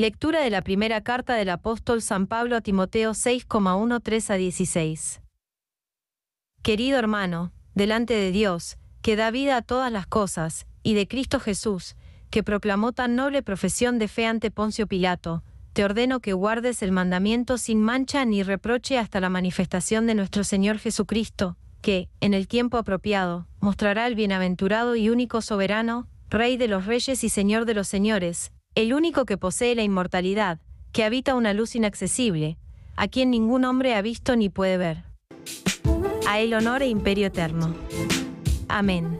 Lectura de la primera carta del apóstol San Pablo a Timoteo 6,13 a 16. Querido hermano, delante de Dios, que da vida a todas las cosas, y de Cristo Jesús, que proclamó tan noble profesión de fe ante Poncio Pilato, te ordeno que guardes el mandamiento sin mancha ni reproche hasta la manifestación de nuestro Señor Jesucristo, que, en el tiempo apropiado, mostrará el bienaventurado y único soberano, Rey de los reyes y Señor de los señores, el único que posee la inmortalidad, que habita una luz inaccesible, a quien ningún hombre ha visto ni puede ver. A él honor e imperio eterno. Amén.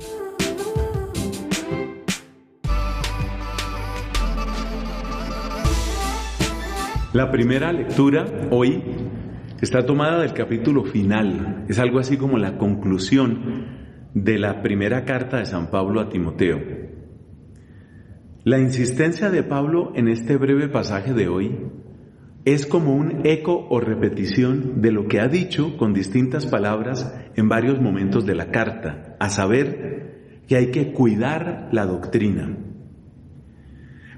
La primera lectura hoy está tomada del capítulo final. Es algo así como la conclusión de la primera carta de San Pablo a Timoteo. La insistencia de Pablo en este breve pasaje de hoy es como un eco o repetición de lo que ha dicho con distintas palabras en varios momentos de la carta, a saber que hay que cuidar la doctrina.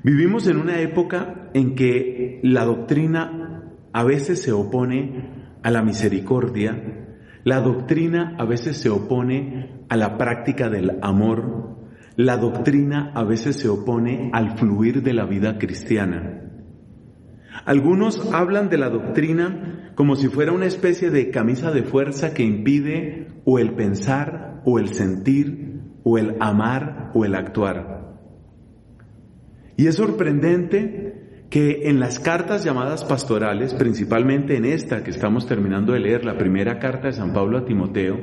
Vivimos en una época en que la doctrina a veces se opone a la misericordia, la doctrina a veces se opone a la práctica del amor, la doctrina a veces se opone al fluir de la vida cristiana. Algunos hablan de la doctrina como si fuera una especie de camisa de fuerza que impide o el pensar o el sentir o el amar o el actuar. Y es sorprendente que en las cartas llamadas pastorales, principalmente en esta que estamos terminando de leer, la primera carta de San Pablo a Timoteo,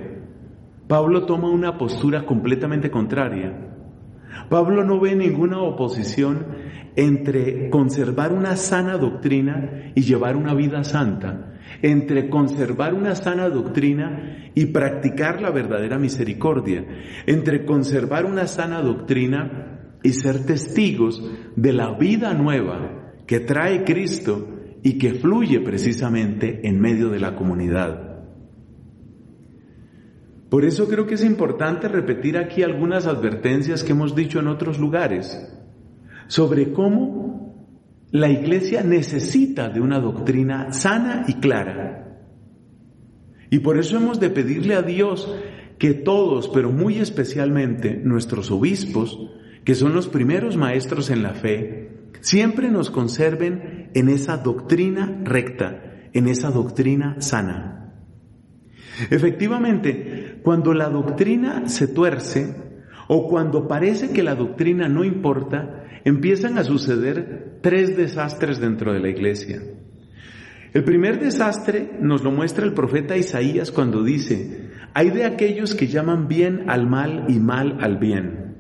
Pablo toma una postura completamente contraria. Pablo no ve ninguna oposición entre conservar una sana doctrina y llevar una vida santa, entre conservar una sana doctrina y practicar la verdadera misericordia, entre conservar una sana doctrina y ser testigos de la vida nueva que trae Cristo y que fluye precisamente en medio de la comunidad. Por eso creo que es importante repetir aquí algunas advertencias que hemos dicho en otros lugares sobre cómo la iglesia necesita de una doctrina sana y clara. Y por eso hemos de pedirle a Dios que todos, pero muy especialmente nuestros obispos, que son los primeros maestros en la fe, siempre nos conserven en esa doctrina recta, en esa doctrina sana. Efectivamente, cuando la doctrina se tuerce o cuando parece que la doctrina no importa, empiezan a suceder tres desastres dentro de la iglesia. El primer desastre nos lo muestra el profeta Isaías cuando dice, hay de aquellos que llaman bien al mal y mal al bien.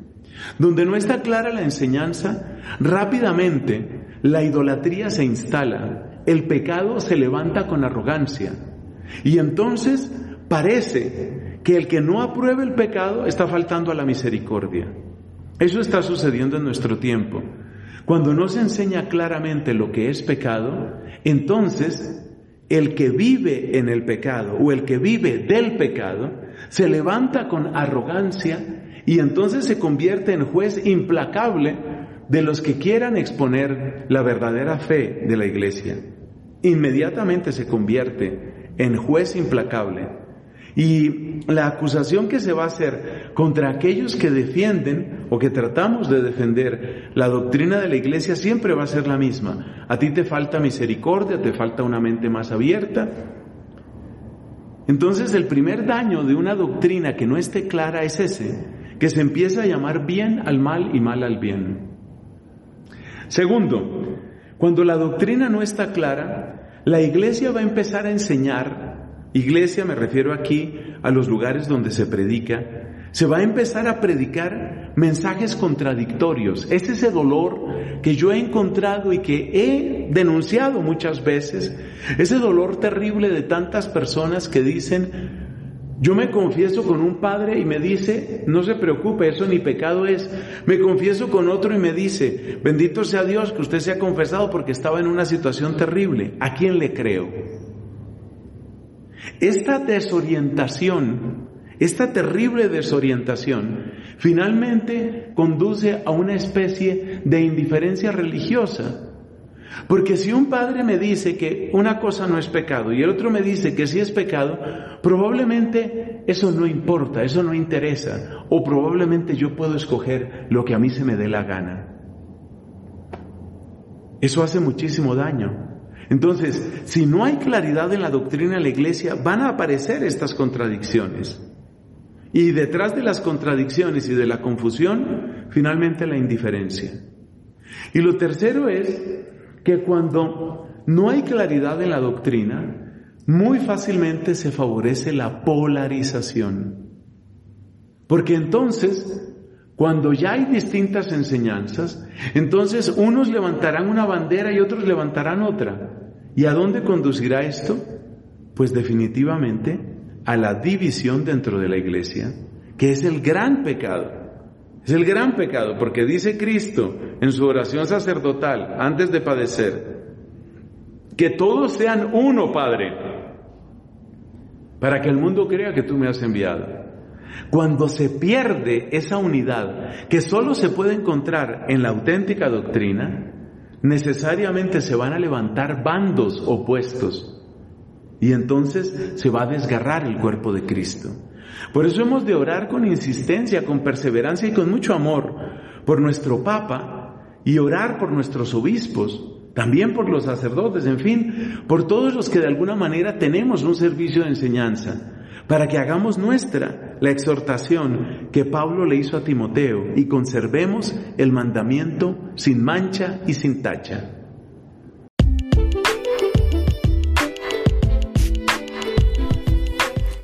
Donde no está clara la enseñanza, rápidamente la idolatría se instala, el pecado se levanta con arrogancia. Y entonces parece que el que no apruebe el pecado está faltando a la misericordia. Eso está sucediendo en nuestro tiempo. Cuando no se enseña claramente lo que es pecado, entonces el que vive en el pecado o el que vive del pecado se levanta con arrogancia y entonces se convierte en juez implacable de los que quieran exponer la verdadera fe de la iglesia. Inmediatamente se convierte en juez implacable. Y la acusación que se va a hacer contra aquellos que defienden o que tratamos de defender la doctrina de la iglesia siempre va a ser la misma. A ti te falta misericordia, te falta una mente más abierta. Entonces el primer daño de una doctrina que no esté clara es ese, que se empieza a llamar bien al mal y mal al bien. Segundo, cuando la doctrina no está clara, la iglesia va a empezar a enseñar, iglesia me refiero aquí a los lugares donde se predica, se va a empezar a predicar mensajes contradictorios. Es ese dolor que yo he encontrado y que he denunciado muchas veces, ese dolor terrible de tantas personas que dicen, yo me confieso con un padre y me dice, no se preocupe, eso ni pecado es. Me confieso con otro y me dice, bendito sea Dios que usted se ha confesado porque estaba en una situación terrible. ¿A quién le creo? Esta desorientación, esta terrible desorientación, finalmente conduce a una especie de indiferencia religiosa. Porque si un padre me dice que una cosa no es pecado y el otro me dice que sí es pecado, probablemente eso no importa, eso no interesa, o probablemente yo puedo escoger lo que a mí se me dé la gana. Eso hace muchísimo daño. Entonces, si no hay claridad en la doctrina de la iglesia, van a aparecer estas contradicciones. Y detrás de las contradicciones y de la confusión, finalmente la indiferencia. Y lo tercero es que cuando no hay claridad en la doctrina, muy fácilmente se favorece la polarización. Porque entonces, cuando ya hay distintas enseñanzas, entonces unos levantarán una bandera y otros levantarán otra. ¿Y a dónde conducirá esto? Pues definitivamente a la división dentro de la iglesia, que es el gran pecado. Es el gran pecado, porque dice Cristo en su oración sacerdotal, antes de padecer, que todos sean uno, Padre, para que el mundo crea que tú me has enviado. Cuando se pierde esa unidad, que solo se puede encontrar en la auténtica doctrina, necesariamente se van a levantar bandos opuestos y entonces se va a desgarrar el cuerpo de Cristo. Por eso hemos de orar con insistencia, con perseverancia y con mucho amor por nuestro Papa y orar por nuestros obispos, también por los sacerdotes, en fin, por todos los que de alguna manera tenemos un servicio de enseñanza, para que hagamos nuestra la exhortación que Pablo le hizo a Timoteo y conservemos el mandamiento sin mancha y sin tacha.